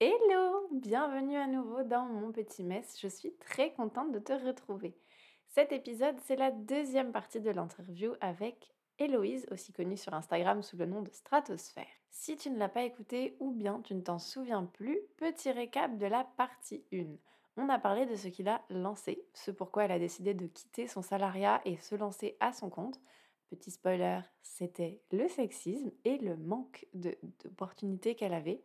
Hello, bienvenue à nouveau dans mon petit mess. Je suis très contente de te retrouver. Cet épisode, c'est la deuxième partie de l'interview avec Héloïse, aussi connue sur Instagram sous le nom de Stratosphère. Si tu ne l'as pas écouté ou bien tu ne t'en souviens plus, petit récap de la partie 1. On a parlé de ce qu'il a lancé, ce pourquoi elle a décidé de quitter son salariat et se lancer à son compte. Petit spoiler, c'était le sexisme et le manque d'opportunités qu'elle avait,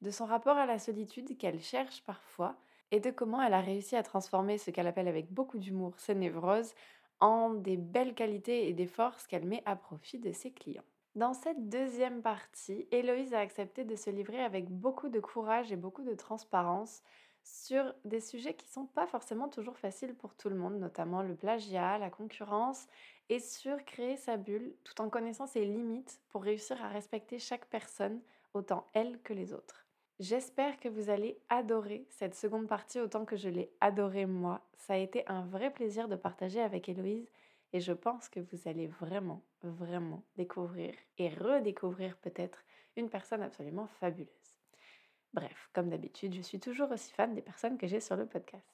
de son rapport à la solitude qu'elle cherche parfois, et de comment elle a réussi à transformer ce qu'elle appelle avec beaucoup d'humour ses névroses en des belles qualités et des forces qu'elle met à profit de ses clients. Dans cette deuxième partie, Héloïse a accepté de se livrer avec beaucoup de courage et beaucoup de transparence sur des sujets qui sont pas forcément toujours faciles pour tout le monde, notamment le plagiat, la concurrence, et sur créer sa bulle tout en connaissant ses limites pour réussir à respecter chaque personne, autant elle que les autres. J'espère que vous allez adorer cette seconde partie autant que je l'ai adorée moi. Ça a été un vrai plaisir de partager avec Héloïse et je pense que vous allez vraiment, vraiment découvrir et redécouvrir peut-être une personne absolument fabuleuse. Bref, comme d'habitude, je suis toujours aussi fan des personnes que j'ai sur le podcast.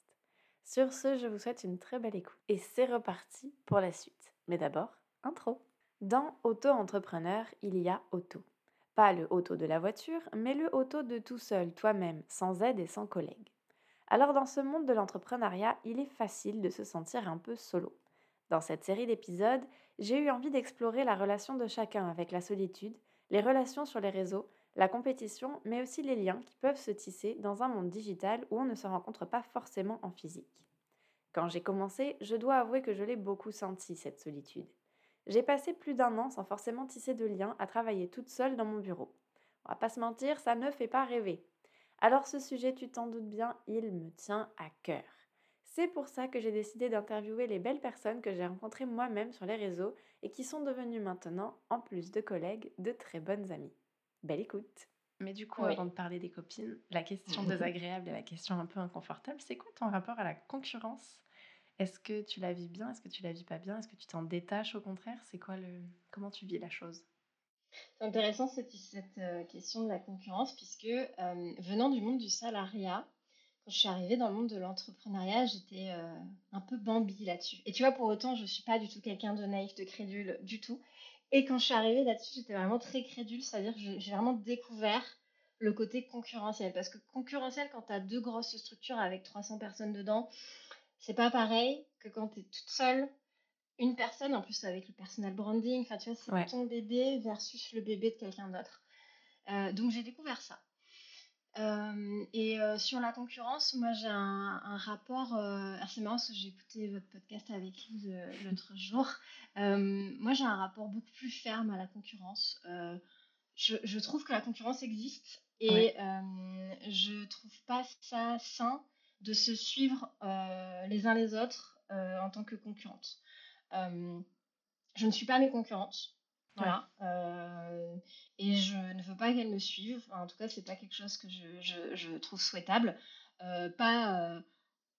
Sur ce, je vous souhaite une très belle écoute. Et c'est reparti pour la suite. Mais d'abord, intro. Dans auto-entrepreneur, il y a auto. Pas le auto de la voiture, mais le auto de tout seul, toi-même, sans aide et sans collègue. Alors dans ce monde de l'entrepreneuriat, il est facile de se sentir un peu solo. Dans cette série d'épisodes, j'ai eu envie d'explorer la relation de chacun avec la solitude, les relations sur les réseaux, la compétition, mais aussi les liens qui peuvent se tisser dans un monde digital où on ne se rencontre pas forcément en physique. Quand j'ai commencé, je dois avouer que je l'ai beaucoup senti, cette solitude. J'ai passé plus d'un an sans forcément tisser de liens à travailler toute seule dans mon bureau. On va pas se mentir, ça ne fait pas rêver. Alors ce sujet, tu t'en doutes bien, il me tient à cœur. C'est pour ça que j'ai décidé d'interviewer les belles personnes que j'ai rencontrées moi-même sur les réseaux et qui sont devenues maintenant, en plus de collègues, de très bonnes amies. Belle écoute. Mais du coup, avant de parler des copines, la question désagréable et la question un peu inconfortable, c'est quoi ton rapport à la concurrence Est-ce que tu la vis bien? Est-ce que tu la vis pas bien? Est-ce que tu t'en détaches au contraire? C'est quoi le comment tu vis la chose? C'est intéressant cette, euh, question de la concurrence puisque euh, venant du monde du salariat, quand je suis arrivée dans le monde de l'entrepreneuriat, j'étais euh, un peu Bambi là-dessus. Et tu vois, pour autant, je suis pas du tout quelqu'un de naïf, de crédule, du tout. Et quand je suis arrivée là-dessus, j'étais vraiment très crédule, c'est-à-dire que j'ai vraiment découvert le côté concurrentiel. Parce que concurrentiel, quand tu as deux grosses structures avec 300 personnes dedans, c'est pas pareil que quand tu es toute seule, une personne, en plus avec le personal branding, enfin tu vois, c'est ton bébé versus le bébé de quelqu'un d'autre. Euh, donc j'ai découvert ça. Euh, et euh, sur la concurrence, moi j'ai un, rapport assez marrant parce que j'ai écouté votre podcast avec lui l'autre jour. moi j'ai un rapport beaucoup plus ferme à la concurrence. Je, trouve que la concurrence existe et je trouve pas ça sain de se suivre les uns les autres en tant que concurrente. je ne suis pas mes concurrentes. Voilà. Euh, et je ne veux pas qu'elle me suive. en tout cas, c'est pas quelque chose que je, trouve souhaitable. Euh, pas euh,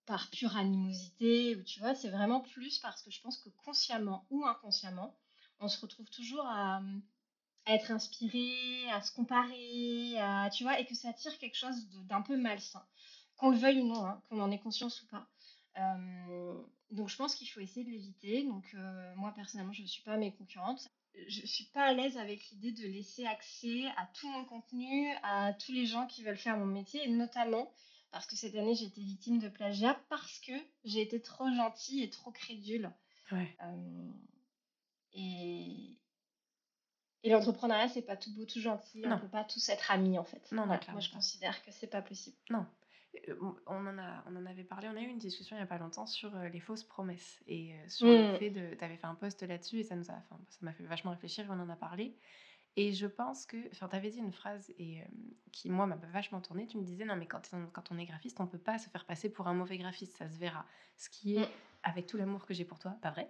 par pure animosité, ou tu vois, c'est vraiment plus parce que je pense que consciemment ou inconsciemment, on se retrouve toujours à, être inspiré, à se comparer, à, tu vois, et que ça tire quelque chose d'un peu malsain. Qu'on le veuille ou non, hein, qu'on en ait conscience ou pas. donc je pense qu'il faut essayer de l'éviter. Donc moi personnellement, je ne suis pas mes concurrentes je suis pas à l'aise avec l'idée de laisser accès à tout mon contenu, à tous les gens qui veulent faire mon métier, et notamment parce que cette année j'ai été victime de plagiat parce que j'ai été trop gentille et trop crédule. Ouais. Euh, et et l'entrepreneuriat, c'est pas tout beau, tout gentil. On peut pas tous être amis en fait. Non, non, Moi, je considère que c'est pas possible. Non, euh, on en, a, on en avait parlé, on a eu une discussion il n'y a pas longtemps sur euh, les fausses promesses et euh, sur le mmh. fait de. Tu avais fait un post là-dessus et ça nous a, ça m'a fait vachement réfléchir et on en a parlé. Et je pense que. Enfin, tu avais dit une phrase et, qui, moi, m'a vachement tourné. Tu me disais, non, mais quand, quand on est graphiste, on peut pas se faire passer pour un mauvais graphiste, ça se verra. Ce qui est, mmh. avec tout l'amour que j'ai pour toi, pas vrai.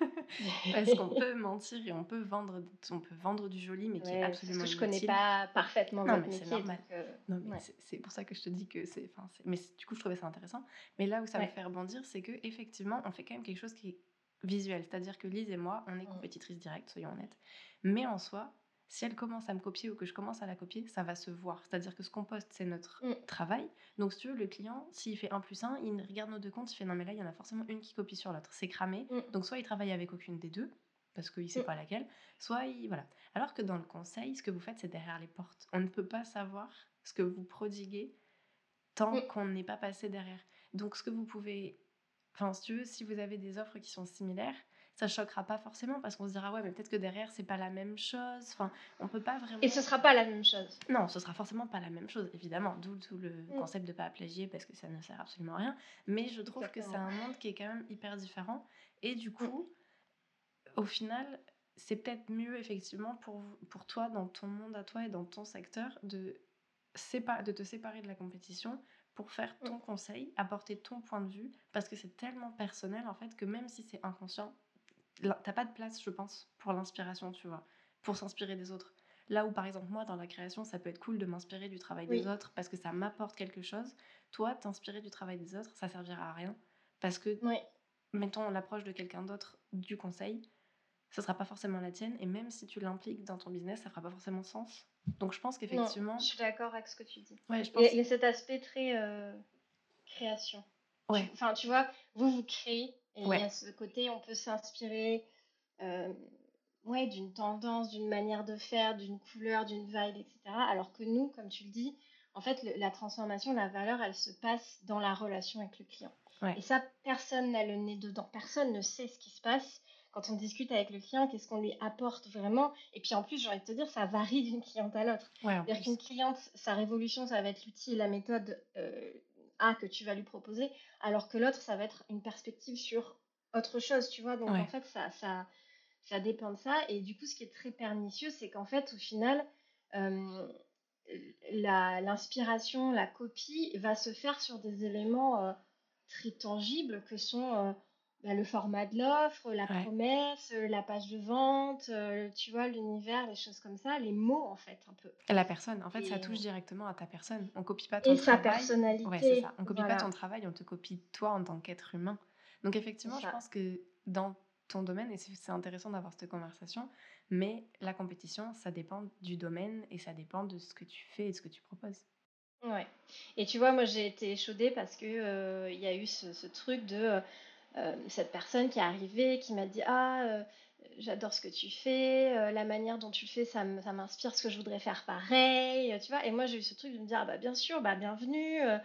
Parce qu'on peut mentir et on peut vendre, on peut vendre du joli, mais qui est absolument parce que je connais pas parfaitement non, mais c'est normal. Euh, non, mais c'est pour ça que je te dis que c'est. Mais du coup, je trouvais ça intéressant. Mais là où ça me fait rebondir, c'est que effectivement, on fait quand même quelque chose qui est visuel. C'est-à-dire que Lise et moi, on est mmh. compétitrices directes, soyons honnêtes. Mais en soi, si elle commence à me copier ou que je commence à la copier, ça va se voir. C'est-à-dire que ce qu'on poste, c'est notre Mm. travail. Donc, si tu veux, le client, s'il fait 1 plus 1, il regarde nos deux comptes, il fait non, mais là, il y en a forcément une qui copie sur l'autre. C'est cramé. Mm. Donc, soit il travaille avec aucune des deux, parce qu'il ne sait Mm. pas laquelle, soit il. Voilà. Alors que dans le conseil, ce que vous faites, c'est derrière les portes. On ne peut pas savoir ce que vous prodiguez tant qu'on n'est pas passé derrière. Donc, ce que vous pouvez. Enfin, si tu veux, si vous avez des offres qui sont similaires, ça choquera pas forcément parce qu'on se dira, ouais, mais peut-être que derrière, c'est pas la même chose. Enfin, on peut pas vraiment. Et ce sera pas la même chose. Non, ce sera forcément pas la même chose, évidemment, d'où tout le Mm. concept de pas plagier parce que ça ne sert absolument à rien. Mais je trouve que c'est un monde qui est quand même hyper différent. Et du coup, au final, c'est peut-être mieux, effectivement, pour, pour toi, dans ton monde à toi et dans ton secteur, de, sépa- de te séparer de la compétition pour faire ton conseil, apporter ton point de vue, parce que c'est tellement personnel, en fait, que même si c'est inconscient, t'as pas de place, je pense, pour l'inspiration, tu vois, pour s'inspirer des autres. Là où, par exemple, moi, dans la création, ça peut être cool de m'inspirer du travail des autres parce que ça m'apporte quelque chose. Toi, t'inspirer du travail des autres, ça servira à rien. Parce que, Oui. mettons l'approche de quelqu'un d'autre du conseil, ce sera pas forcément la tienne. Et même si tu l'impliques dans ton business, ça fera pas forcément sens. Donc, je pense qu'effectivement. je suis d'accord avec ce que tu dis. Ouais, je pense. il y a cet aspect très euh, création. Ouais, Enfin, tu vois, vous, vous créez, et il y ouais, a ce côté, on peut s'inspirer euh, ouais, d'une tendance, d'une manière de faire, d'une couleur, d'une vibe, etc. Alors que nous, comme tu le dis, en fait, le- la transformation, la valeur, elle se passe dans la relation avec le client. ouais. Et ça, personne n'a le nez dedans. Personne ne sait ce qui se passe quand on discute avec le client, qu'est-ce qu'on lui apporte vraiment. Et puis en plus, j'ai envie de te dire, ça varie d'une cliente à l'autre. Ouais, C'est-à-dire qu'une cliente, sa révolution, ça va être l'outil et la méthode euh, A que tu vas lui proposer, alors que l'autre, ça va être une perspective sur autre chose, tu vois. Donc en fait, ça, ça, ça dépend de ça. Et du coup, ce qui est très pernicieux, c'est qu'en fait, au final, euh, la- l'inspiration, la, copie va se faire sur des éléments euh, très tangibles que sont bah, le format de l'offre, la ouais, promesse, euh, la page de vente, euh, tu vois, l'univers, les choses comme ça, les mots en fait, un peu. La personne, en fait, ça Et, touche directement à ta personne. On copie pas ton et sa travail. Ouais, c'est personnalité, ça. On copie pas ton travail, on te copie toi en tant qu'être humain. Donc effectivement, je pense que dans ton domaine, et c'est intéressant d'avoir cette conversation, mais la compétition, ça dépend du domaine et ça dépend de ce que tu fais et de ce que tu proposes. Ouais. Et tu vois, moi j'ai été échaudée parce que euh, il y a eu ce, ce truc de euh, euh, cette personne qui est arrivée, qui m'a dit Ah, euh, j'adore ce que tu fais, euh, la manière dont tu le fais, ça m'inspire ce que je voudrais faire pareil, euh, tu vois. Et moi j'ai eu ce truc de me dire Ah, bah bien sûr, bah bienvenue. euh,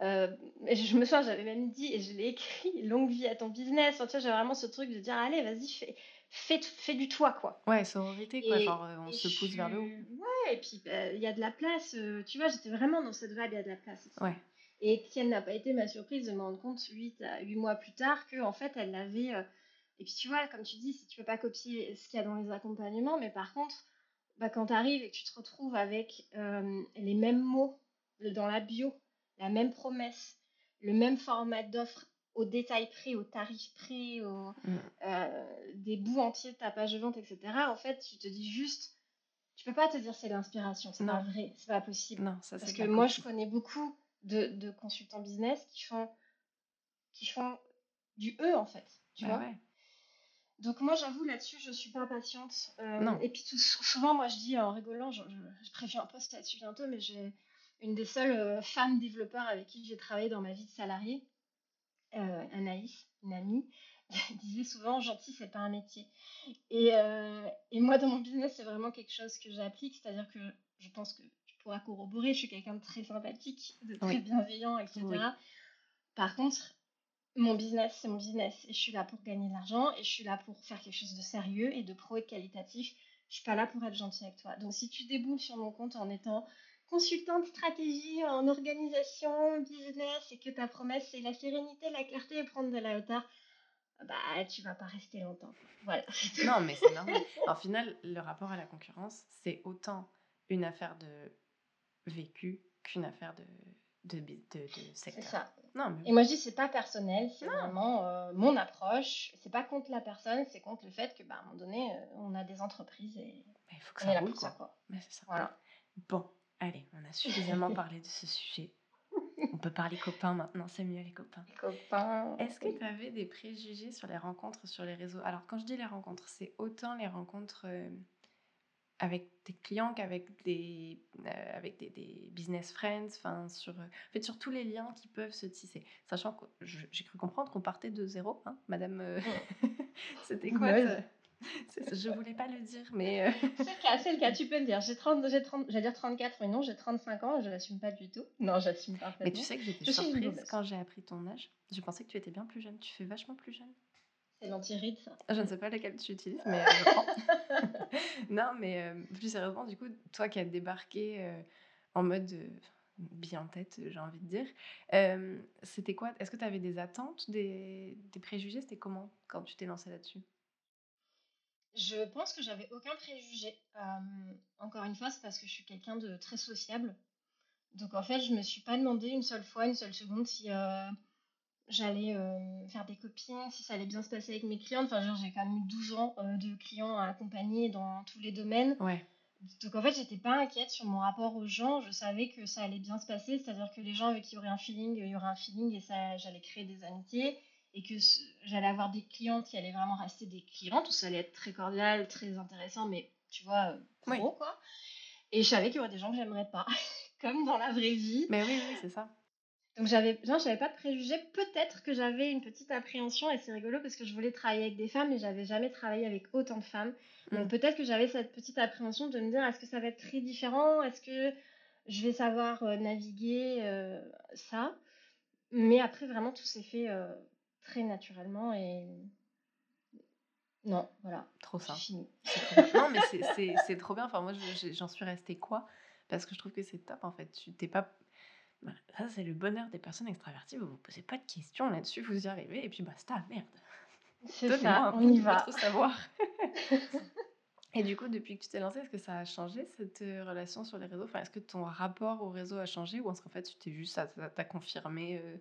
euh, et je me souviens, j'avais même dit, et je l'ai écrit, longue vie à ton business. Enfin, tu vois, j'ai vraiment ce truc de dire Allez, vas-y, fais, fais, fais du toi, quoi. Ouais, sororité, quoi. Et, Genre, euh, on se pousse vers le haut. Ouais, et puis bah, il y a de la place. euh, tu vois, j'étais vraiment dans cette vibe, il y a de la place. Ouais, Et quelle n'a pas été ma surprise de me rendre compte 8, à 8 mois plus tard que en fait elle l'avait. euh, Et puis tu vois, comme tu dis, si tu peux pas copier ce qu'il y a dans les accompagnements, mais par contre, bah, quand tu arrives et que tu te retrouves avec euh, les mêmes mots dans la bio, la même promesse, le même format d'offre au détail près, au tarif près, au, Mm. euh, des bouts entiers de ta page de vente, etc. En fait, tu te dis juste, tu peux pas te dire c'est l'inspiration, c'est pas vrai, c'est pas possible. non, ça Parce que moi, je connais beaucoup de, de consultants business qui font, qui font du eux, en fait, tu Bah vois. ouais. Donc moi, j'avoue, là-dessus, je suis pas patiente. Euh, Non. et puis tout, souvent, moi, je dis en rigolant, je, je, je préviens un post là-dessus bientôt, mais j'ai une des seules euh, femmes développeurs avec qui j'ai travaillé dans ma vie de salarié, euh, Anaïs, une amie, disait souvent gentil, c'est pas un métier. Et, euh, et moi, dans mon business, c'est vraiment quelque chose que j'applique, c'est-à-dire que je pense que tu pourras corroborer, je suis quelqu'un de très sympathique, de très Oui, bienveillant, etc. oui. Par contre, mon business, c'est mon business. Et je suis là pour gagner de l'argent et je suis là pour faire quelque chose de sérieux et de pro et de qualitatif. Je suis pas là pour être gentille avec toi. Donc, si tu déboules sur mon compte en étant consultante stratégie en organisation, business et que ta promesse c'est la sérénité, la clarté et prendre de la hauteur, bah tu vas pas rester longtemps. Voilà. Non, mais c'est normal. En final, le rapport à la concurrence, c'est autant une affaire de vécu qu'une affaire de, de, de, de c'est secteur. ça. Non, mais Et moi je dis c'est pas personnel, c'est vraiment euh, mon approche. C'est pas contre la personne, c'est contre le fait que bah, à un moment donné euh, on a des entreprises et il faut que on est ça là roule, ça quoi. Mais ça. Voilà. Bon, allez, on a suffisamment parlé de ce sujet. On peut parler copains maintenant, c'est mieux les copains. Les copains. Est-ce que tu avais des préjugés sur les rencontres sur les réseaux? Alors, quand je dis les rencontres, c'est autant les rencontres euh, avec tes clients qu'avec des, euh, avec des, des, business friends, enfin sur, en fait, sur tous les liens qui peuvent se tisser. Sachant que j'ai cru comprendre qu'on partait de zéro, hein, Madame. C'était quoi Je voulais pas le dire, mais. C'est le cas, c'est le cas, tu peux le dire. J'ai 30, j'ai 30, j'allais dire 34, mais non, j'ai 35 ans je l'assume pas du tout. Non, j'assume parfaitement. Mais tu sais que j'étais surprise quand j'ai appris ton âge. Je pensais que tu étais bien plus jeune. Tu fais vachement plus jeune. C'est l'antiride. Je ne sais pas laquelle tu utilises, mais je prends. non, mais euh, plus sérieusement, du coup, toi qui as débarqué euh, en mode euh, bien en tête, j'ai envie de dire, c'était quoi? Est-ce que tu avais des attentes, des, des préjugés? C'était comment quand tu t'es lancée là-dessus? Je pense que j'avais aucun préjugé. encore une fois, c'est parce que je suis quelqu'un de très sociable. Donc en fait, je me suis pas demandé une seule fois, une seule seconde si j'allais euh, faire des copines, si ça allait bien se passer avec mes clients. Enfin, genre, j'ai quand même eu 12 ans euh, de clients à accompagner dans tous les domaines. Ouais. Donc, en fait, j'étais pas inquiète sur mon rapport aux gens. Je savais que ça allait bien se passer. C'est-à-dire que les gens avec qui il y aurait un feeling, il y aurait un feeling et ça, j'allais créer des amitiés. Et que j'allais avoir des clientes qui allaient vraiment rester des clientes, où ça allait être très cordial, très intéressant, mais tu vois, euh, pro, quoi. Et je savais qu'il y aurait des gens que j'aimerais pas, comme dans la vraie vie. Mais oui, oui, c'est ça. Donc j'avais, j'avais pas de préjugés. Peut-être que j'avais une petite appréhension et c'est rigolo parce que je voulais travailler avec des femmes mais j'avais jamais travaillé avec autant de femmes. Donc mm. peut-être que j'avais cette petite appréhension de me dire est-ce que ça va être très différent? Est-ce que je vais savoir euh, naviguer euh, ça? Mais après vraiment tout s'est fait euh, très naturellement et non, voilà. Trop ça. Fini. non mais c'est trop bien. Enfin moi j'en suis restée quoi? Parce que je trouve que c'est top en fait. Tu t'es pas bah, ça, c'est le bonheur des personnes extraverties. Vous vous posez pas de questions là-dessus, vous y arrivez, et puis basta, merde. C'est ça, on y va. savoir. et du coup, depuis que tu t'es lancée, est-ce que ça a changé cette euh, relation sur les réseaux? Enfin, Est-ce que ton rapport au réseau a changé ou est-ce qu'en fait, tu t'es juste, ça t'a confirmé euh,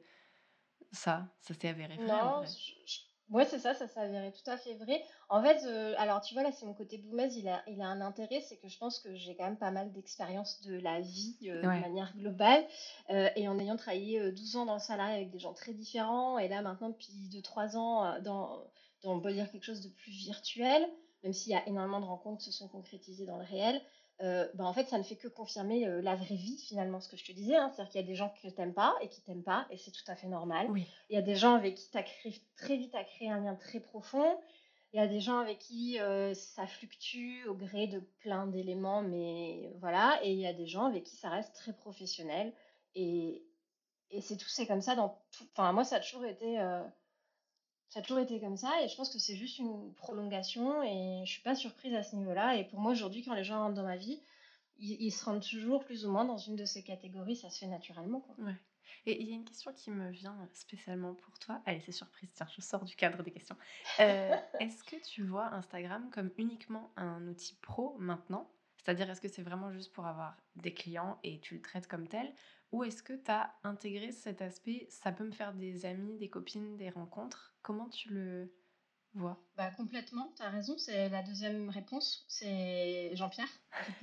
ça? Ça s'est avéré vrai Non, je, Ouais, c'est ça, ça s'avérait tout à fait vrai. En fait, euh, alors tu vois, là, c'est mon côté boumaise, il a, il a un intérêt, c'est que je pense que j'ai quand même pas mal d'expérience de la vie euh, de manière globale. Euh, et en ayant travaillé 12 ans dans le salarié avec des gens très différents, et là, maintenant, depuis 2-3 ans, dans, dans, on peut dire quelque chose de plus virtuel, même s'il y a énormément de rencontres qui se sont concrétisées dans le réel, euh, bah, en fait, ça ne fait que confirmer euh, la vraie vie, finalement, ce que je te disais. Hein. C'est-à-dire qu'il y a des gens que tu n'aimes pas et qui t'aiment pas, et c'est tout à fait normal. Il y a des gens avec qui tu arrives très vite à créer un lien très profond. Il y a des gens avec qui euh, ça fluctue au gré de plein d'éléments, mais voilà. Et il y a des gens avec qui ça reste très professionnel. Et, et c'est tout, c'est comme ça dans tout. Enfin, moi, ça a toujours été ça a toujours été comme ça et je pense que c'est juste une prolongation et je suis pas surprise à ce niveau-là. Et pour moi aujourd'hui, quand les gens rentrent dans ma vie, ils, se rendent toujours plus ou moins dans une de ces catégories, ça se fait naturellement. Quoi. Ouais. Et il y a une question qui me vient spécialement pour toi. Allez, c'est surprise, tiens, je sors du cadre des questions. Euh, est-ce que tu vois Instagram comme uniquement un outil pro maintenant? C'est-à-dire, est-ce que c'est vraiment juste pour avoir des clients et tu le traites comme tel? Ou est-ce que tu as intégré cet aspect? Ça peut me faire des amis, des copines, des rencontres. Comment tu le vois? Bah, Complètement, tu as raison. C'est la deuxième réponse. C'est Jean-Pierre,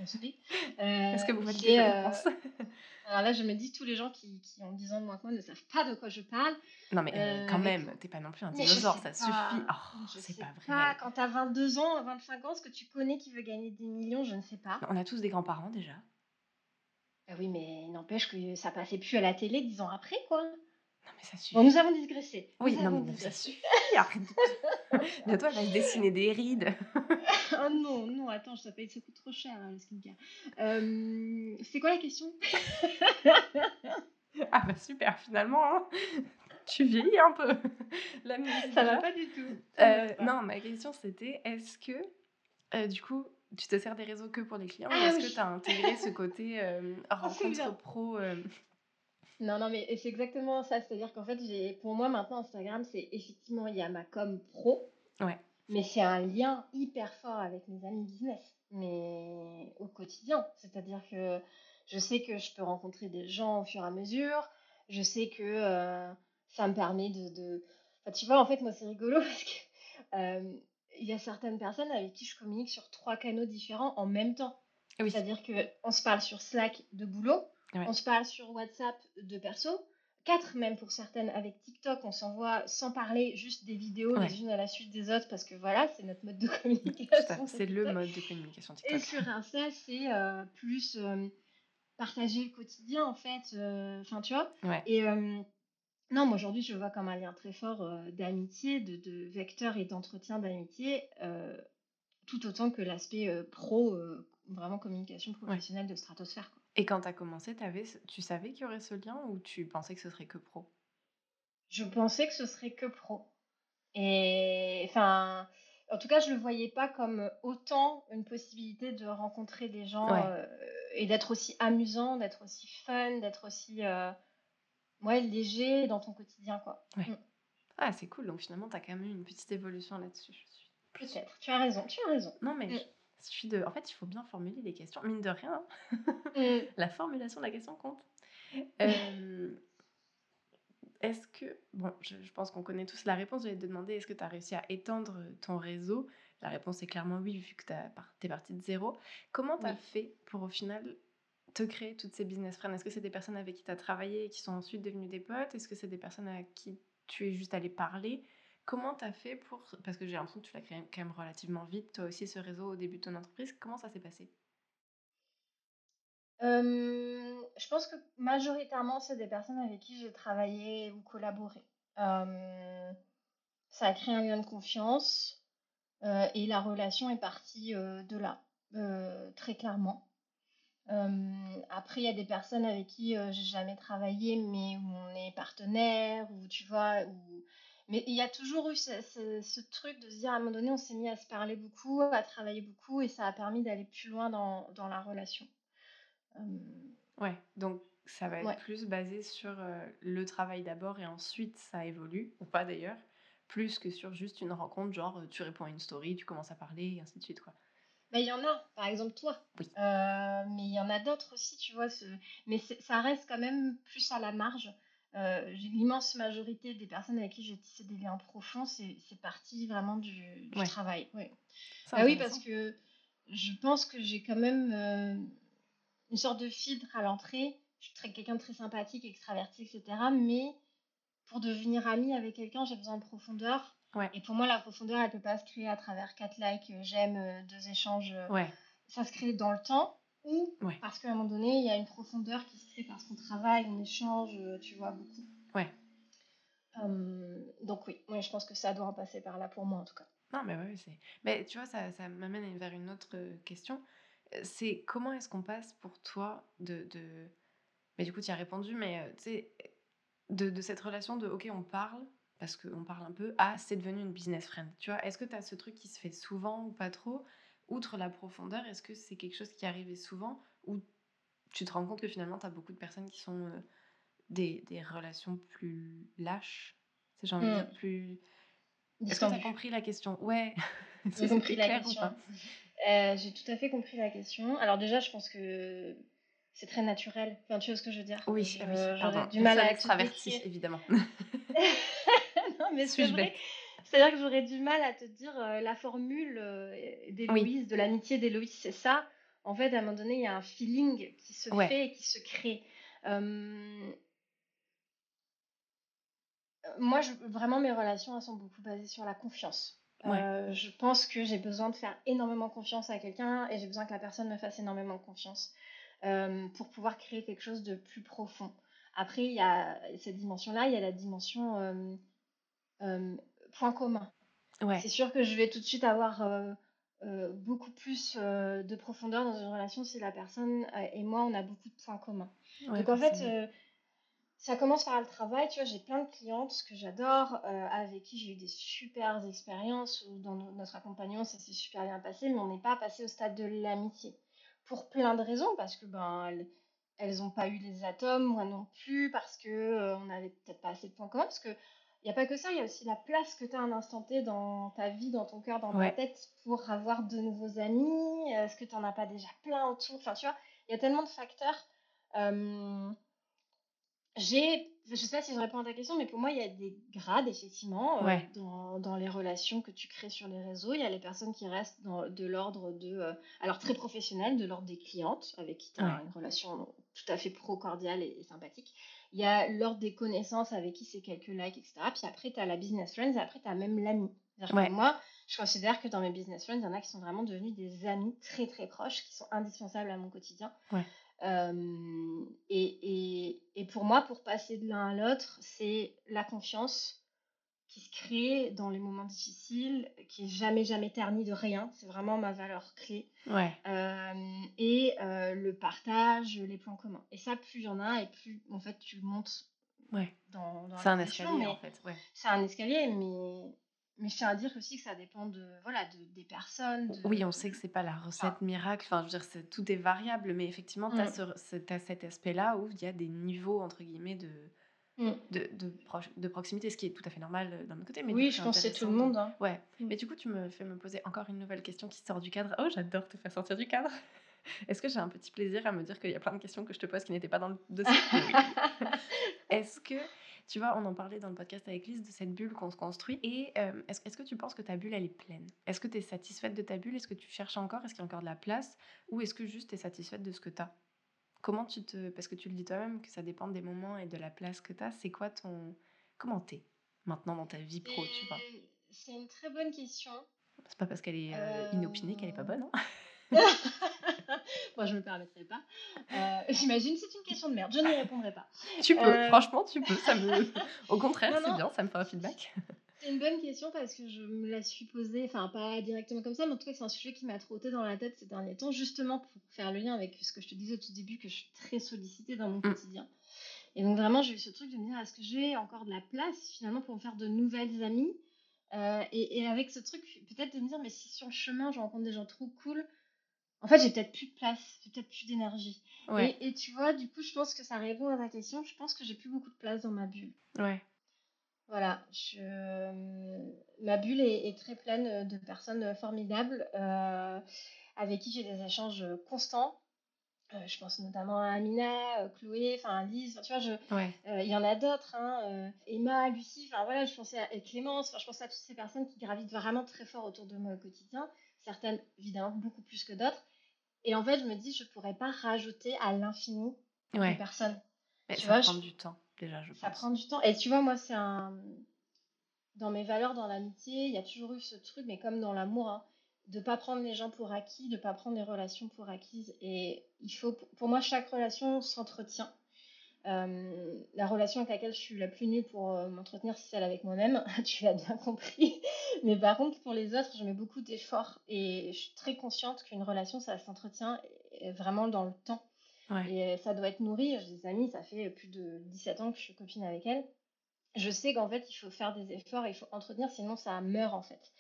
Est-ce que vous faites des euh, Alors là, je me dis, tous les gens qui, qui ont 10 ans de moins que moi ne savent pas de quoi je parle. Non, mais euh, quand même, t'es pas non plus un dinosaure, ça suffit. Oh, c'est pas vrai. Pas. Quand t'as 22 ans, 25 ans, ce que tu connais qui veut gagner des millions, je ne sais pas. On a tous des grands-parents déjà. Bah oui, mais n'empêche que ça passait plus à la télé dix ans après, quoi. Non, mais ça suffit. Bon, nous avons digressé. Oui, non, mais ça suffit. Arrête Bientôt, elle va se dessiner des rides. oh non, non, attends, ça, paye, ça coûte trop cher, hein, le skincare. Euh, c'est quoi la question? Ah bah super, finalement, hein. tu vieillis un peu. La ça va pas du tout. Euh, non, ma question c'était, est-ce que, euh, du coup, tu te sers des réseaux que pour les clients ah, ou est-ce que tu as intégré ce côté euh, rencontre pro euh? Non, non, mais c'est exactement ça. C'est-à-dire qu'en fait, j'ai, pour moi, maintenant, Instagram, c'est effectivement, il y a ma com pro. Ouais. Mais c'est un lien hyper fort avec mes amis business. Mais au quotidien. C'est-à-dire que je sais que je peux rencontrer des gens au fur et à mesure. Je sais que euh, ça me permet de. de... Enfin, tu vois, en fait, moi, c'est rigolo parce que il y a certaines personnes avec qui je communique sur trois canaux différents en même temps. C'est-à-dire qu'on se parle sur Slack de boulot, on se parle sur WhatsApp de perso, quatre même pour certaines. Avec TikTok, on s'envoie sans parler juste des vidéos les unes à la suite des autres parce que voilà, c'est notre mode de communication. C'est le mode de communication TikTok. Et sur Insta, c'est euh, plus euh, partager le quotidien en fait. Euh, enfin, tu vois. Et non, moi aujourd'hui, je vois comme un lien très fort d'amitié, de, de, vecteur et d'entretien d'amitié, tout autant que l'aspect pro, vraiment communication professionnelle de stratosphère. Et quand tu as commencé, avais, tu savais qu'il y aurait ce lien ou tu pensais que ce serait que pro? Je pensais que ce serait que pro. Et enfin, en tout cas, je le voyais pas comme autant une possibilité de rencontrer des gens euh, et d'être aussi amusant, d'être aussi fun, d'être aussi euh, ouais, léger dans ton quotidien. quoi. Mm. Ah, c'est cool. Donc finalement, tu as quand même eu une petite évolution là-dessus. Peut-être. Tu as raison. Tu as raison. Non, mais mm de... En fait, il faut bien formuler les questions. Mine de rien, mm. la formulation de la question compte. Euh, est-ce que... Bon, je, pense qu'on connaît tous la réponse. Je vais te demander, est-ce que tu as réussi à étendre ton réseau? La réponse est clairement oui, vu que tu es parti de zéro. Comment tu as fait pour, au final, te toutes ces business friends? Est-ce que c'est des personnes avec qui tu as travaillé et qui sont ensuite devenues des potes? Est-ce que c'est des personnes à qui tu es juste allé parler? Comment tu as fait pour... Parce que j'ai l'impression que tu l'as créé quand même relativement vite, toi aussi, ce réseau au début de ton entreprise. Comment ça s'est passé? Je pense que majoritairement, c'est des personnes avec qui j'ai travaillé ou collaboré. ça a créé un lien de confiance et la relation est partie de là, très clairement. Après, il y a des personnes avec qui j'ai jamais travaillé, mais où on est partenaire, ou tu vois, où mais il y a toujours eu ce, truc de se dire à un moment donné, on s'est mis à se parler beaucoup, à travailler beaucoup, et ça a permis d'aller plus loin dans, dans la relation. Ouais, donc ça va être plus basé sur le travail d'abord et ensuite ça évolue, ou pas d'ailleurs, plus que sur juste une rencontre, genre tu réponds à une story, tu commences à parler, et ainsi de suite, quoi. Bah, il y en a, par exemple toi. Oui. En a d'autres aussi, tu vois. Ce... Mais ça reste quand même plus à la marge. Euh, l'immense majorité des personnes avec qui j'ai tissé des liens profonds, c'est parti vraiment du, travail. Ah oui, parce que je pense que j'ai quand même euh, une sorte de filtre à l'entrée. Je suis quelqu'un de très sympathique, extraverti, etc. Mais pour devenir amie avec quelqu'un, j'ai besoin de profondeur. Et pour moi, la profondeur, elle ne peut pas se créer à travers quatre likes, euh, j'aime, deux échanges. Ça se crée dans le temps ou parce qu'à un moment donné, il y a une profondeur qui se crée parce qu'on travaille, on échange, euh, tu vois, beaucoup. Ouais. Hum, donc oui, ouais, je pense que ça doit en passer par là pour moi en tout cas. Non, mais oui, c'est. Mais tu vois, ça, ça m'amène vers une autre euh, question. Euh, c'est comment est-ce qu'on passe pour toi de. de... Mais du coup, tu as répondu, mais tu sais, de, de, cette relation de OK, on parle, parce qu'on parle un peu, à c'est devenu une business friend. Tu vois, est-ce que tu as ce truc qui se fait souvent ou pas trop? Outre la profondeur, est-ce que c'est quelque chose qui arrivait souvent ou tu te rends compte que finalement, tu as beaucoup de personnes qui sont euh, des, des, relations plus lâches? C'est j'ai envie de dire mmh. plus... Est-ce que tu as compris la question? Ouais. J'ai compris la question. Euh, j'ai tout à fait compris la question. Alors déjà, je pense que c'est très naturel. Enfin, tu vois ce que je veux dire? Oui, oui du mal à extraverti, évidemment. non, mais c'est vrai. C'est-à-dire que j'aurais du mal à te dire euh, la formule euh, d'Héloïse, de l'amitié d'Héloïse, c'est ça. En fait, à un moment donné, il y a un feeling qui se fait et qui se crée. Moi, je, vraiment, mes relations elles sont beaucoup basées sur la confiance. Euh, je pense que j'ai besoin de faire énormément confiance à quelqu'un et j'ai besoin que la personne me fasse énormément confiance pour pouvoir créer quelque chose de plus profond. Après, il y a cette dimension-là, il y a la dimension point commun. C'est sûr que je vais tout de suite avoir euh, euh, beaucoup plus euh, de profondeur dans une relation si la personne et moi, on a beaucoup de points communs. Donc en fait, ça commence par le travail. Tu vois, j'ai plein de clientes que j'adore, avec qui j'ai eu des super expériences, dans notre accompagnement, ça s'est super bien passé, mais on n'est pas passé au stade de l'amitié. Pour plein de raisons, parce que ben, elles n'ont pas eu les atomes, moi non plus, parce que on n'avait peut-être pas assez de points communs, parce que il n'y a pas que ça, il y a aussi la place que tu as à un instant T dans ta vie, dans ton cœur, dans ta tête pour avoir de nouveaux amis. Est-ce que tu n'en as pas déjà plein autour? Enfin, tu vois, il y a tellement de facteurs. j'ai, je sais pas si je réponds à ta question, mais pour moi, il y a des grades, effectivement, euh, dans, dans, les relations que tu crées sur les réseaux. Il y a les personnes qui restent dans, de l'ordre de, euh, alors très professionnel, de l'ordre des clientes, avec qui tu as une relation tout à fait pro-cordiale et, sympathique. Il y a l'ordre des connaissances avec qui c'est quelques likes, etc. Puis après, tu as la business friends et après, tu as même l'ami. Moi, je considère que dans mes business friends, il y en a qui sont vraiment devenus des amis très très proches, qui sont indispensables à mon quotidien. et, et, pour moi, pour passer de l'un à l'autre, c'est la confiance qui se crée dans les moments difficiles, qui est jamais jamais ternie de rien. C'est vraiment ma valeur clé. Ouais. et le partage, les points communs. Et ça, plus il y en a, et plus en fait tu montes. Ouais. Dans, c'est un escalier en fait. Ouais. C'est un escalier, mais mais je tiens à dire aussi que ça dépend de, voilà, de, des personnes. Oui, on sait que c'est pas la recette miracle. Enfin, je veux dire, tout est variable, mais effectivement, tu as, mmh. cet aspect-là où il y a des niveaux, entre guillemets, de, mmh. de, de, de, proximité, ce qui est tout à fait normal euh, d'un autre côté. Mais oui, je pense que c'est tout le monde. Hein. Ouais. Mmh. Mais du coup, tu me fais me poser encore une nouvelle question qui sort du cadre. Oh, j'adore te faire sortir du cadre. Est-ce que j'ai un petit plaisir à me dire qu'il y a plein de questions que je te pose qui n'étaient pas dans le dossier? Est-ce que tu vois, on en parlait dans le podcast avec Lise de cette bulle qu'on se construit. Et euh, est-ce, que tu penses que ta bulle, elle est pleine? Est-ce que tu es satisfaite de ta bulle? Est-ce que tu cherches encore? Est-ce qu'il y a encore de la place? Ou est-ce que juste tu es satisfaite de ce que tu as Comment tu te. Parce que tu le dis toi-même que ça dépend des moments et de la place que tu as. C'est quoi ton. Comment t'es maintenant dans ta vie pro, tu vois? C'est une très bonne question. C'est pas parce qu'elle est euh, inopinée qu'elle est pas bonne, hein Moi, je me permettrai pas. Euh, j'imagine c'est une question de merde. Je n'y répondrai pas. Tu peux, euh, franchement, tu peux. Ça me... Au contraire, c'est bien, ça me fait un feedback. C'est une bonne question parce que je me la suis posée, enfin pas directement comme ça, mais en tout cas c'est un sujet qui m'a trotté dans la tête ces derniers temps, justement pour faire le lien avec ce que je te disais au tout début, que je suis très sollicitée dans mon mm. quotidien. Et donc vraiment j'ai eu ce truc de me dire, est-ce que j'ai encore de la place finalement pour me faire de nouvelles amies? Euh, et, et, avec ce truc, peut-être de me dire, mais si sur le chemin je rencontre des gens trop cool, en fait, j'ai peut-être plus de place, j'ai peut-être plus d'énergie. Et, tu vois, du coup, je pense que ça répond à ta question. Je pense que j'ai plus beaucoup de place dans ma bulle. Ouais. Voilà, je... ma bulle est, très pleine de personnes formidables euh, avec qui j'ai des échanges constants. Euh, je pense notamment à Amina, euh, Chloé, enfin Lise, tu vois, je, il y en a d'autres, hein, Emma, Lucie, enfin voilà, je pensais à Clémence, je pense à toutes ces personnes qui gravitent vraiment très fort autour de moi au quotidien certaines évidemment beaucoup plus que d'autres. Et en fait, je me dis, je pourrais pas rajouter à l'infini ouais. personnes. Mais tu ça prend du temps, déjà, je Ça prend du temps. Et tu vois, moi, c'est un. Dans mes valeurs, dans l'amitié, il y a toujours eu ce truc, mais comme dans l'amour, hein, de pas prendre les gens pour acquis, de pas prendre les relations pour acquises. Et il faut, pour moi, chaque relation s'entretient. Euh, la relation avec laquelle je suis la plus nulle pour euh, m'entretenir, c'est celle avec moi-même, tu l'as bien compris. Mais par contre, pour les autres, je mets beaucoup d'efforts et je suis très consciente qu'une relation, ça s'entretient vraiment dans le temps. Et ça doit être nourri. J'ai des amis, ça fait plus de 17 ans que je suis copine avec elles. Je sais qu'en fait, il faut faire des efforts, il faut entretenir, sinon ça meurt en fait.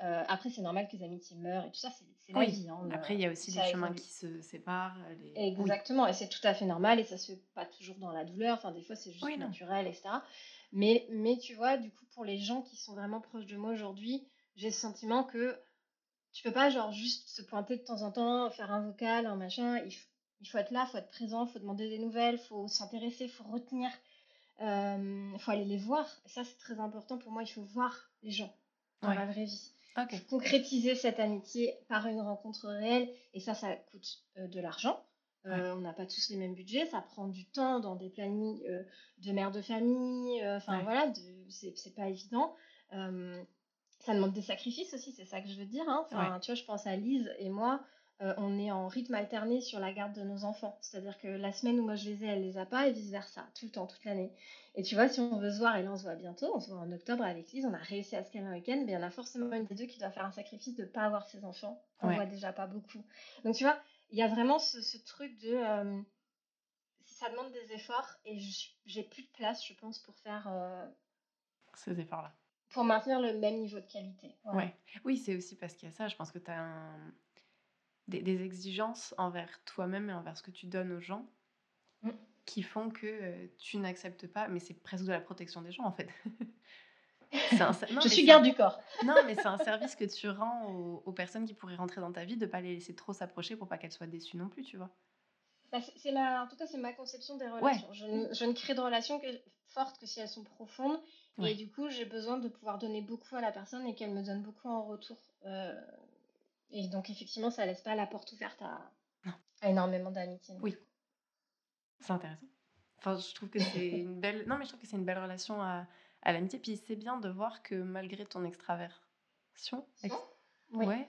Euh, après, c'est normal que les amitiés meurent et tout ça, c'est la vie. Hein, après, il y a aussi des chemins qui se séparent. Exactement, et c'est tout à fait normal et ça se fait pas toujours dans la douleur. Enfin, des fois, c'est juste naturel, etc. Mais, mais tu vois, du coup, pour les gens qui sont vraiment proches de moi aujourd'hui, j'ai ce sentiment que tu peux pas, genre, juste se pointer de temps en temps, faire un vocal, un machin. Il, il faut être là, il faut être présent, il faut demander des nouvelles, il faut s'intéresser, il faut retenir. Il euh, faut aller les voir. Et ça, c'est très important pour moi. Il faut voir les gens dans la vraie vie. Concrétiser cette amitié par une rencontre réelle. Et ça, ça coûte euh, de l'argent. Euh, on n'a pas tous les mêmes budgets, ça prend du temps dans des plannings euh, de mère de famille. Enfin voilà, c'est pas évident. ça demande des sacrifices aussi, c'est ça que je veux dire. Hein. Tu vois, je pense à Lise et moi. On est en rythme alterné sur la garde de nos enfants. C'est-à-dire que la semaine où moi je les ai, elle les a pas, et vice-versa, tout le temps, toute l'année. Et tu vois, si on veut se voir, et là on se voit bientôt, on se voit en octobre avec Lise, on a réussi à se calmer un week-end, mais il y en a forcément une des deux qui doit faire un sacrifice de ne pas avoir ses enfants. On voit déjà pas beaucoup. Donc tu vois, il y a vraiment ce, truc de... Euh, ça demande des efforts, et j'ai plus de place, je pense, pour faire... Euh, Ces efforts-là. Pour maintenir le même niveau de qualité. Ouais. Oui, c'est aussi parce qu'il y a ça, je pense que tu as des, des, exigences envers toi-même et envers ce que tu donnes aux gens. Mm qui font que tu n'acceptes pas, mais c'est presque de la protection des gens en fait. Un, je suis garde du corps. non, mais c'est un service que tu rends aux, personnes qui pourraient rentrer dans ta vie, de pas les laisser trop s'approcher pour pas qu'elles soient déçues non plus, tu vois. Bah, c'est en tout cas, c'est ma conception des relations. Je, ne, crée de relations que, fortes que si elles sont profondes. Et du coup, j'ai besoin de pouvoir donner beaucoup à la personne et qu'elle me donne beaucoup en retour. Euh, et donc, effectivement, ça laisse pas la porte ouverte à, à énormément d'amitié. Oui, c'est intéressant. Enfin, je trouve que c'est une belle. Non, mais je trouve que c'est une belle relation à, à l'amitié. Puis c'est bien de voir que malgré ton extraversion. Oui. Ouais,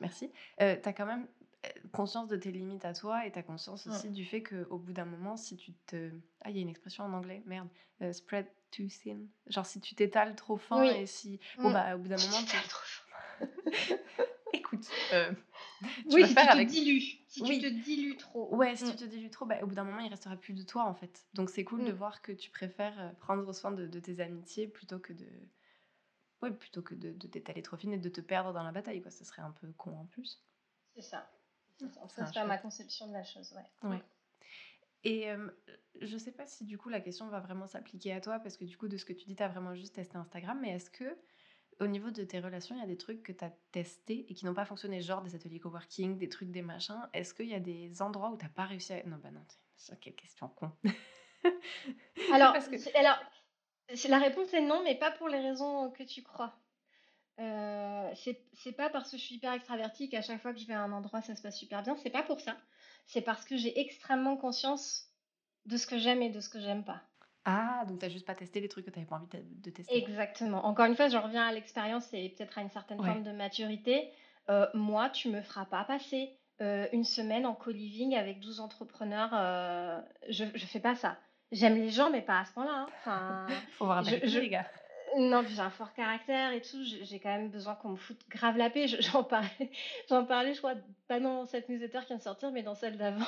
merci. Euh, tu as quand même euh, conscience de tes limites à toi et tu as conscience Mm. aussi du fait qu'au bout d'un moment, si tu te. Ah, il y a une expression en anglais, merde. euh, spread too thin. Genre si tu t'étales trop fin Oui. et si. Bon, Mm. bah, au bout d'un moment, tu. Écoute, euh, tu Oui, vas si faire tu te avec. dilues. Si Oui. tu te dilues trop. Ouais, si Mm. tu te dilues trop, bah, au bout d'un moment, il restera plus de toi en fait. Donc c'est cool de Mm. voir que tu préfères euh, prendre soin de, de tes amitiés plutôt que de. Ouais, plutôt que de, t'étaler trop fine et de te perdre dans la bataille, quoi. Ce serait un peu con en plus. C'est ça. C'est ça. C'est ma conception de la chose. Ouais. Ouais. Et euh, je sais pas si du coup la question va vraiment s'appliquer à toi, parce que du coup, de ce que tu dis, tu as vraiment juste testé Instagram, mais est-ce que au niveau de tes relations, il y a des trucs que tu as testés et qui n'ont pas fonctionné, genre des ateliers coworking, des trucs, des machins Est-ce qu'il y a des endroits où tu pas réussi à. Non, bah non, c'est quelle question con. Alors, Parce que- c'est- alors la réponse est non, mais pas pour les raisons que tu crois. Euh, c'est pas parce que je suis hyper extravertie qu'à chaque fois que je vais à un endroit, ça se passe super bien. C'est pas pour ça. C'est parce que j'ai extrêmement conscience de ce que j'aime et de ce que j'aime pas. Ah, donc t'as juste pas testé les trucs que t'avais pas envie de de tester. Exactement. Encore une fois, je reviens à l'expérience et peut-être à une certaine Ouais. forme de maturité. Euh, moi, tu me feras pas passer euh, une semaine en co-living avec 12 entrepreneurs. euh, je, je fais pas ça. J'aime les gens, mais pas à ce point-là. hein. Enfin, Faut voir un je- les gars. Non, puis j'ai un fort caractère et tout. J'ai quand même besoin qu'on me foute grave la paix. Je- J'en parlais, j'en parlais, je crois, pas dans cette newsletter qui vient de sortir, mais dans celle d'avant.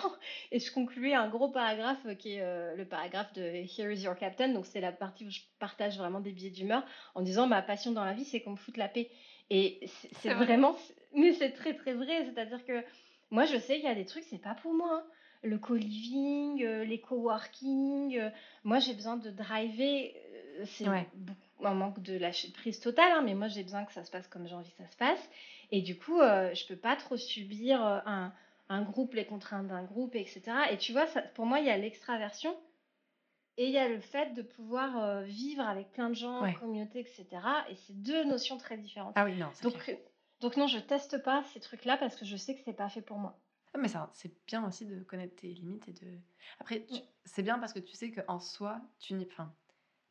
Et je concluais un gros paragraphe qui est euh, le paragraphe de Here is your captain. Donc, c'est la partie où je partage vraiment des billets d'humeur en disant ma passion dans la vie, c'est qu'on me foute la paix. Et c'est- C'est c'est vrai. vraiment, mais c'est très très vrai. C'est-à-dire que moi, je sais qu'il y a des trucs, c'est pas pour moi. hein. Le co-living, euh, les coworking, euh, moi j'ai besoin de driver. C'est Ouais. un manque de lâcher prise totale, hein, mais moi j'ai besoin que ça se passe comme j'ai envie que ça se passe. Et du coup, euh, je peux pas trop subir euh, un, un groupe, les contraintes d'un groupe, etc. Et tu vois, ça, pour moi, il y a l'extraversion et il y a le fait de pouvoir euh, vivre avec plein de gens, Ouais. communauté, etc. Et c'est deux notions très différentes. Ah oui, non, c'est Donc, clair. donc non, je teste pas ces trucs-là parce que je sais que c'est pas fait pour moi. Ah, mais c'est bien aussi de connaître tes limites et de. Après, tu- Mm. c'est bien parce que tu sais qu'en soi, tu n'y. Enfin,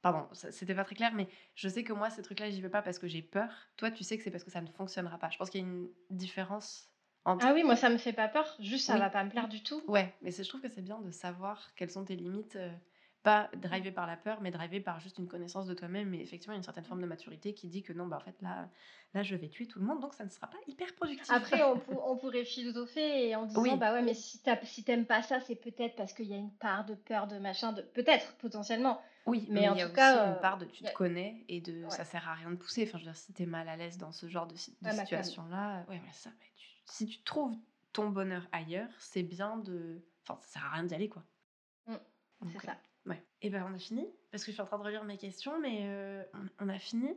pardon, c'était pas très clair, mais je sais que moi, ces trucs-là, j'y vais pas parce que j'ai peur. Toi, tu sais que c'est parce que ça ne fonctionnera pas. Je pense qu'il y a une différence entre. Ah oui, moi ça me fait pas peur, juste ça Oui. va pas me plaire du tout. Ouais, mais je trouve que c'est bien de savoir quelles sont tes limites. euh, pas drivé par la peur, mais drivé par juste une connaissance de toi-même. Mais effectivement, une certaine forme de maturité qui dit que non, bah en fait, là, là, je vais tuer tout le monde, donc ça ne sera pas hyper productif. Après, on, pour- on pourrait philosopher et en disant Oui. bah ouais, mais si t'aimes pas ça, c'est peut-être parce qu'il y a une part de peur, de machin, de peut-être potentiellement. Oui, Mais mais, en il y a tout aussi cas, une euh, part de tu te connais et de Ouais. ça sert à rien de pousser. Enfin, je veux dire, si t'es mal à l'aise dans ce genre de, Ah, ma situation-là, ouais, voilà, ça. mais tu- si tu trouves ton bonheur ailleurs, c'est bien de. Enfin, ça sert à rien d'y aller, quoi. Mm, Donc, C'est euh, ça. Ouais. Et ben, on a fini parce que je suis en train de relire mes questions, mais euh, on, on a fini.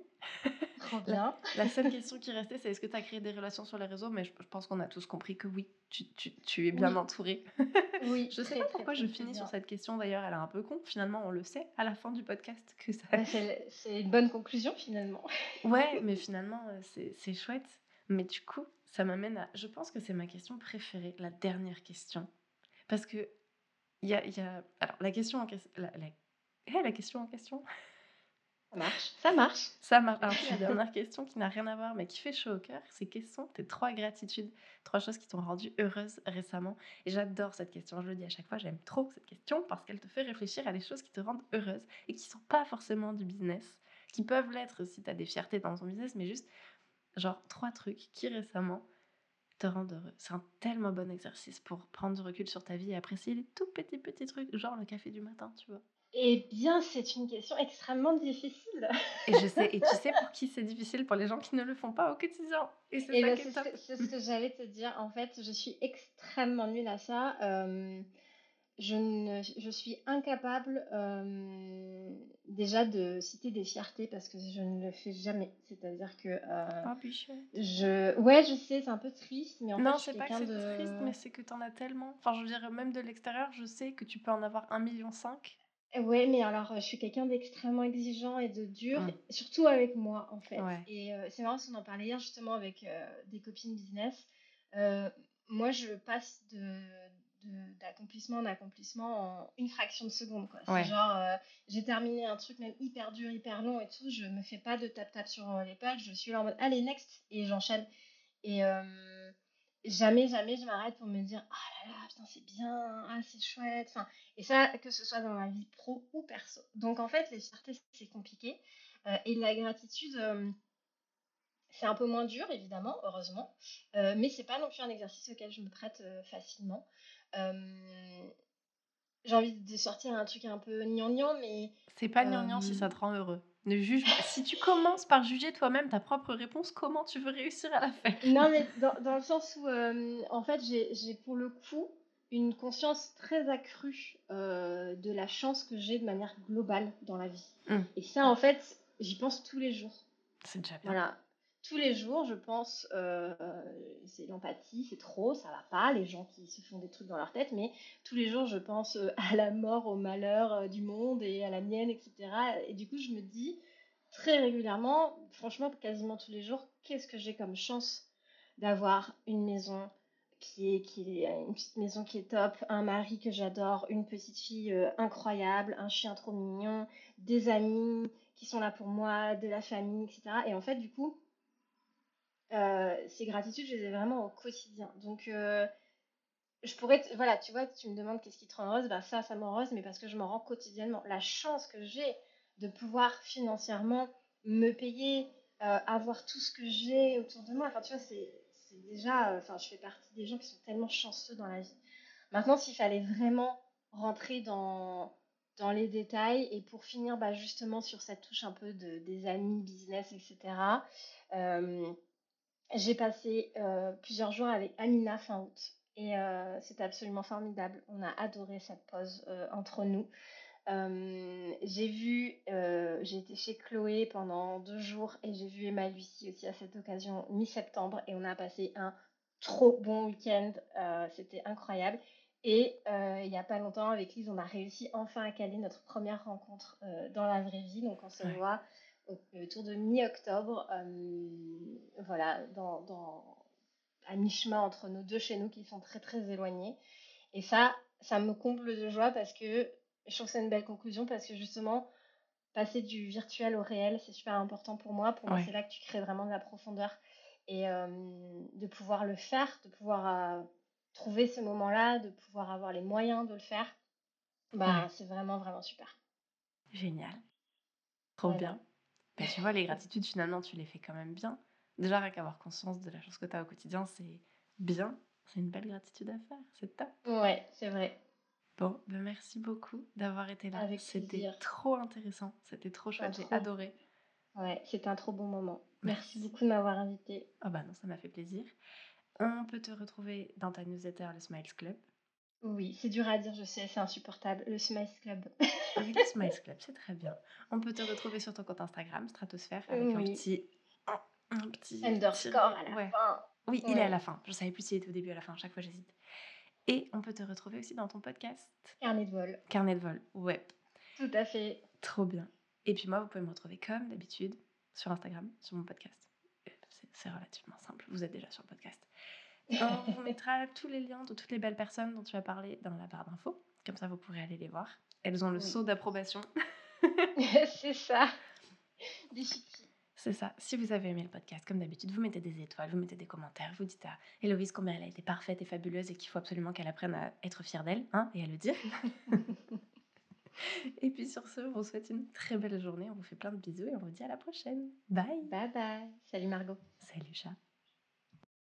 Trop bien. La seule question qui restait, c'est est-ce que tu as créé des relations sur les réseaux? Mais je, je pense qu'on a tous compris que oui, tu, tu- tu es bien Oui. entouré. Oui. Je sais pas pourquoi je finis bien. sur cette question d'ailleurs, elle est un peu con. Finalement, on le sait à la fin du podcast que ça. Bah, c'est une bonne conclusion finalement. Ouais, mais finalement, euh, c'est chouette. Mais du coup, ça m'amène à. Je pense que c'est ma question préférée, la dernière question. Parce que. Il y a, y a- Alors, la question en question. La, la... eh, la question en question Ça marche. Ça marche. Ça marche. Alors, la dernière question qui n'a rien à voir, mais qui fait chaud au cœur, c'est quelles sont tes trois gratitudes, trois choses qui t'ont rendue heureuse récemment Et j'adore cette question, je le dis à chaque fois, j'aime trop cette question parce qu'elle te fait réfléchir à des choses qui te rendent heureuse et qui sont pas forcément du business, qui peuvent l'être si tu as des fiertés dans ton business, mais juste, genre, trois trucs qui récemment te rendent heureux. C'est un tellement bon exercice pour prendre du recul sur ta vie et apprécier les tout petits, petits trucs, genre le café du matin, tu vois. Eh bien, c'est une question extrêmement difficile. Et je sais, et tu sais pour qui c'est difficile? Pour les gens qui ne le font pas au quotidien. Et c'est Et ça ben, qui est c'est ce top. que, c'est ce que j'allais te dire. En fait, je suis extrêmement nulle à ça. Euh, je, ne, je suis incapable euh, déjà de citer des fiertés parce que je ne le fais jamais. C'est-à-dire que euh, Oh, bichette. je... Ouais, je sais, c'est un peu triste, mais en non, fait, je c'est pas que c'est de... triste, mais c'est que t'en as tellement. Enfin, je veux dire, même de l'extérieur, je sais que tu peux en avoir 1,5 million. Ouais, mais alors, euh, je suis quelqu'un d'extrêmement exigeant et de dur, Mm. surtout avec moi, en fait. Ouais. Et euh, c'est marrant qu'on en parlait hier justement avec euh, des copines business. Euh, moi, je passe de, d'accomplissement en accomplissement en une fraction de seconde. C'est genre, euh, j'ai terminé un truc même hyper dur, hyper long et tout, je me fais pas de tap-tap sur euh, l'épaule, je suis là en mode, allez, next, et j'enchaîne. Et euh, jamais, jamais je m'arrête pour me dire, ah là là, putain, c'est bien, ah, c'est chouette. Enfin, et ça, que ce soit dans ma vie pro ou perso. Donc en fait, les fiertés, c'est compliqué. et la gratitude c'est un peu moins dur, évidemment, heureusement, euh, mais c'est pas non plus un exercice auquel je me prête facilement. j'ai envie de sortir un truc un peu gnangnan, mais. C'est pas gnangnan si ça te rend heureux. Ne juge pas. si tu commences par juger toi-même ta propre réponse, comment tu veux réussir à la faire? Non, mais dans, dans, le sens où, en fait, j'ai pour le coup une conscience très accrue de la chance que j'ai de manière globale dans la vie. Mmh. Et ça, en fait, j'y pense tous les jours. C'est déjà bien. Voilà tous les jours, je pense, euh, c'est l'empathie, c'est trop, ça va pas, les gens qui se font des trucs dans leur tête, mais tous les jours, je pense euh, à la mort, au malheur euh, du monde et à la mienne, etc. Et du coup, je me dis très régulièrement, franchement, quasiment tous les jours, qu'est-ce que j'ai comme chance d'avoir une maison qui est, une maison qui est top, un mari que j'adore, une petite fille incroyable, un chien trop mignon, des amis qui sont là pour moi, de la famille, etc. Et en fait, du coup, ces gratitudes, je les ai vraiment au quotidien. Donc, euh, je pourrais, voilà, tu vois, tu me demandes qu'est-ce qui te rend heureuse, ben ça, ça m'heureuse, mais parce que je m'en rends quotidiennement. La chance que j'ai de pouvoir financièrement me payer, euh, avoir tout ce que j'ai autour de moi, enfin, tu vois, c'est déjà, enfin, je fais partie des gens qui sont tellement chanceux dans la vie. Maintenant, s'il fallait vraiment rentrer dans, dans les détails et pour finir bah, justement sur cette touche un peu de, des amis, business, etc. Euh, j'ai passé euh, plusieurs jours avec Amina fin août et euh, c'était absolument formidable. On a adoré cette pause euh, entre nous. j'ai vu, j'ai été chez Chloé pendant deux jours et j'ai vu Emma Lucie aussi à cette occasion mi-septembre et on a passé un trop bon week-end. c'était incroyable. Et il n'y a pas longtemps, avec Lise, on a réussi enfin à caler notre première rencontre dans la vraie vie. Donc on se voit autour de mi-octobre, euh, voilà, dans, à mi-chemin entre nos deux chez nous qui sont très très éloignés. Et ça, ça me comble de joie parce que je trouve que c'est une belle conclusion parce que justement, passer du virtuel au réel, c'est super important pour moi. Pour moi, c'est là que tu crées vraiment de la profondeur. Et euh, de pouvoir le faire, de pouvoir euh, trouver ce moment-là, de pouvoir avoir les moyens de le faire, bah, c'est vraiment, vraiment super. Génial. Trop bien. Bah, tu vois, les gratitudes, finalement, tu les fais quand même bien. Déjà, rien qu'avoir conscience de la chose que tu as au quotidien, c'est bien. C'est une belle gratitude à faire. C'est top. Ouais, c'est vrai. Bon, ben merci beaucoup d'avoir été là. C'était trop intéressant. C'était trop chouette. J'ai adoré. Ouais, c'était un trop bon moment. Merci, beaucoup de m'avoir invité. Ah bah non, ça m'a fait plaisir. On peut te retrouver dans ta newsletter, le Smiles Club. Oui, c'est dur à dire, je sais, c'est insupportable. Le Smiles Club. oui, le Smiles Club, c'est très bien. On peut te retrouver sur ton compte Instagram, Stratosphère, avec un petit. Un petit. Underscore à la fin. Oui, il est à la fin. Je savais plus s'il était au début ou à la fin. Chaque fois, j'hésite. Et on peut te retrouver aussi dans ton podcast. Carnet de vol. Carnet de vol, ouais. Tout à fait. Trop bien. Et puis moi, vous pouvez me retrouver comme d'habitude sur Instagram, sur mon podcast. C'est relativement simple. Vous êtes déjà sur le podcast. On vous mettra tous les liens de toutes les belles personnes dont tu as parlé dans la barre d'infos. Comme ça, vous pourrez aller les voir. Elles ont le saut d'approbation. c'est ça. Des C'est ça. Si vous avez aimé le podcast, comme d'habitude, vous mettez des étoiles, vous mettez des commentaires, vous dites à Héloïse combien elle a été parfaite et fabuleuse et qu'il faut absolument qu'elle apprenne à être fière d'elle hein, et à le dire. et puis sur ce, on vous souhaite une très belle journée. On vous fait plein de bisous et on vous dit à la prochaine. Bye. Bye bye. Salut Margot. Salut chat.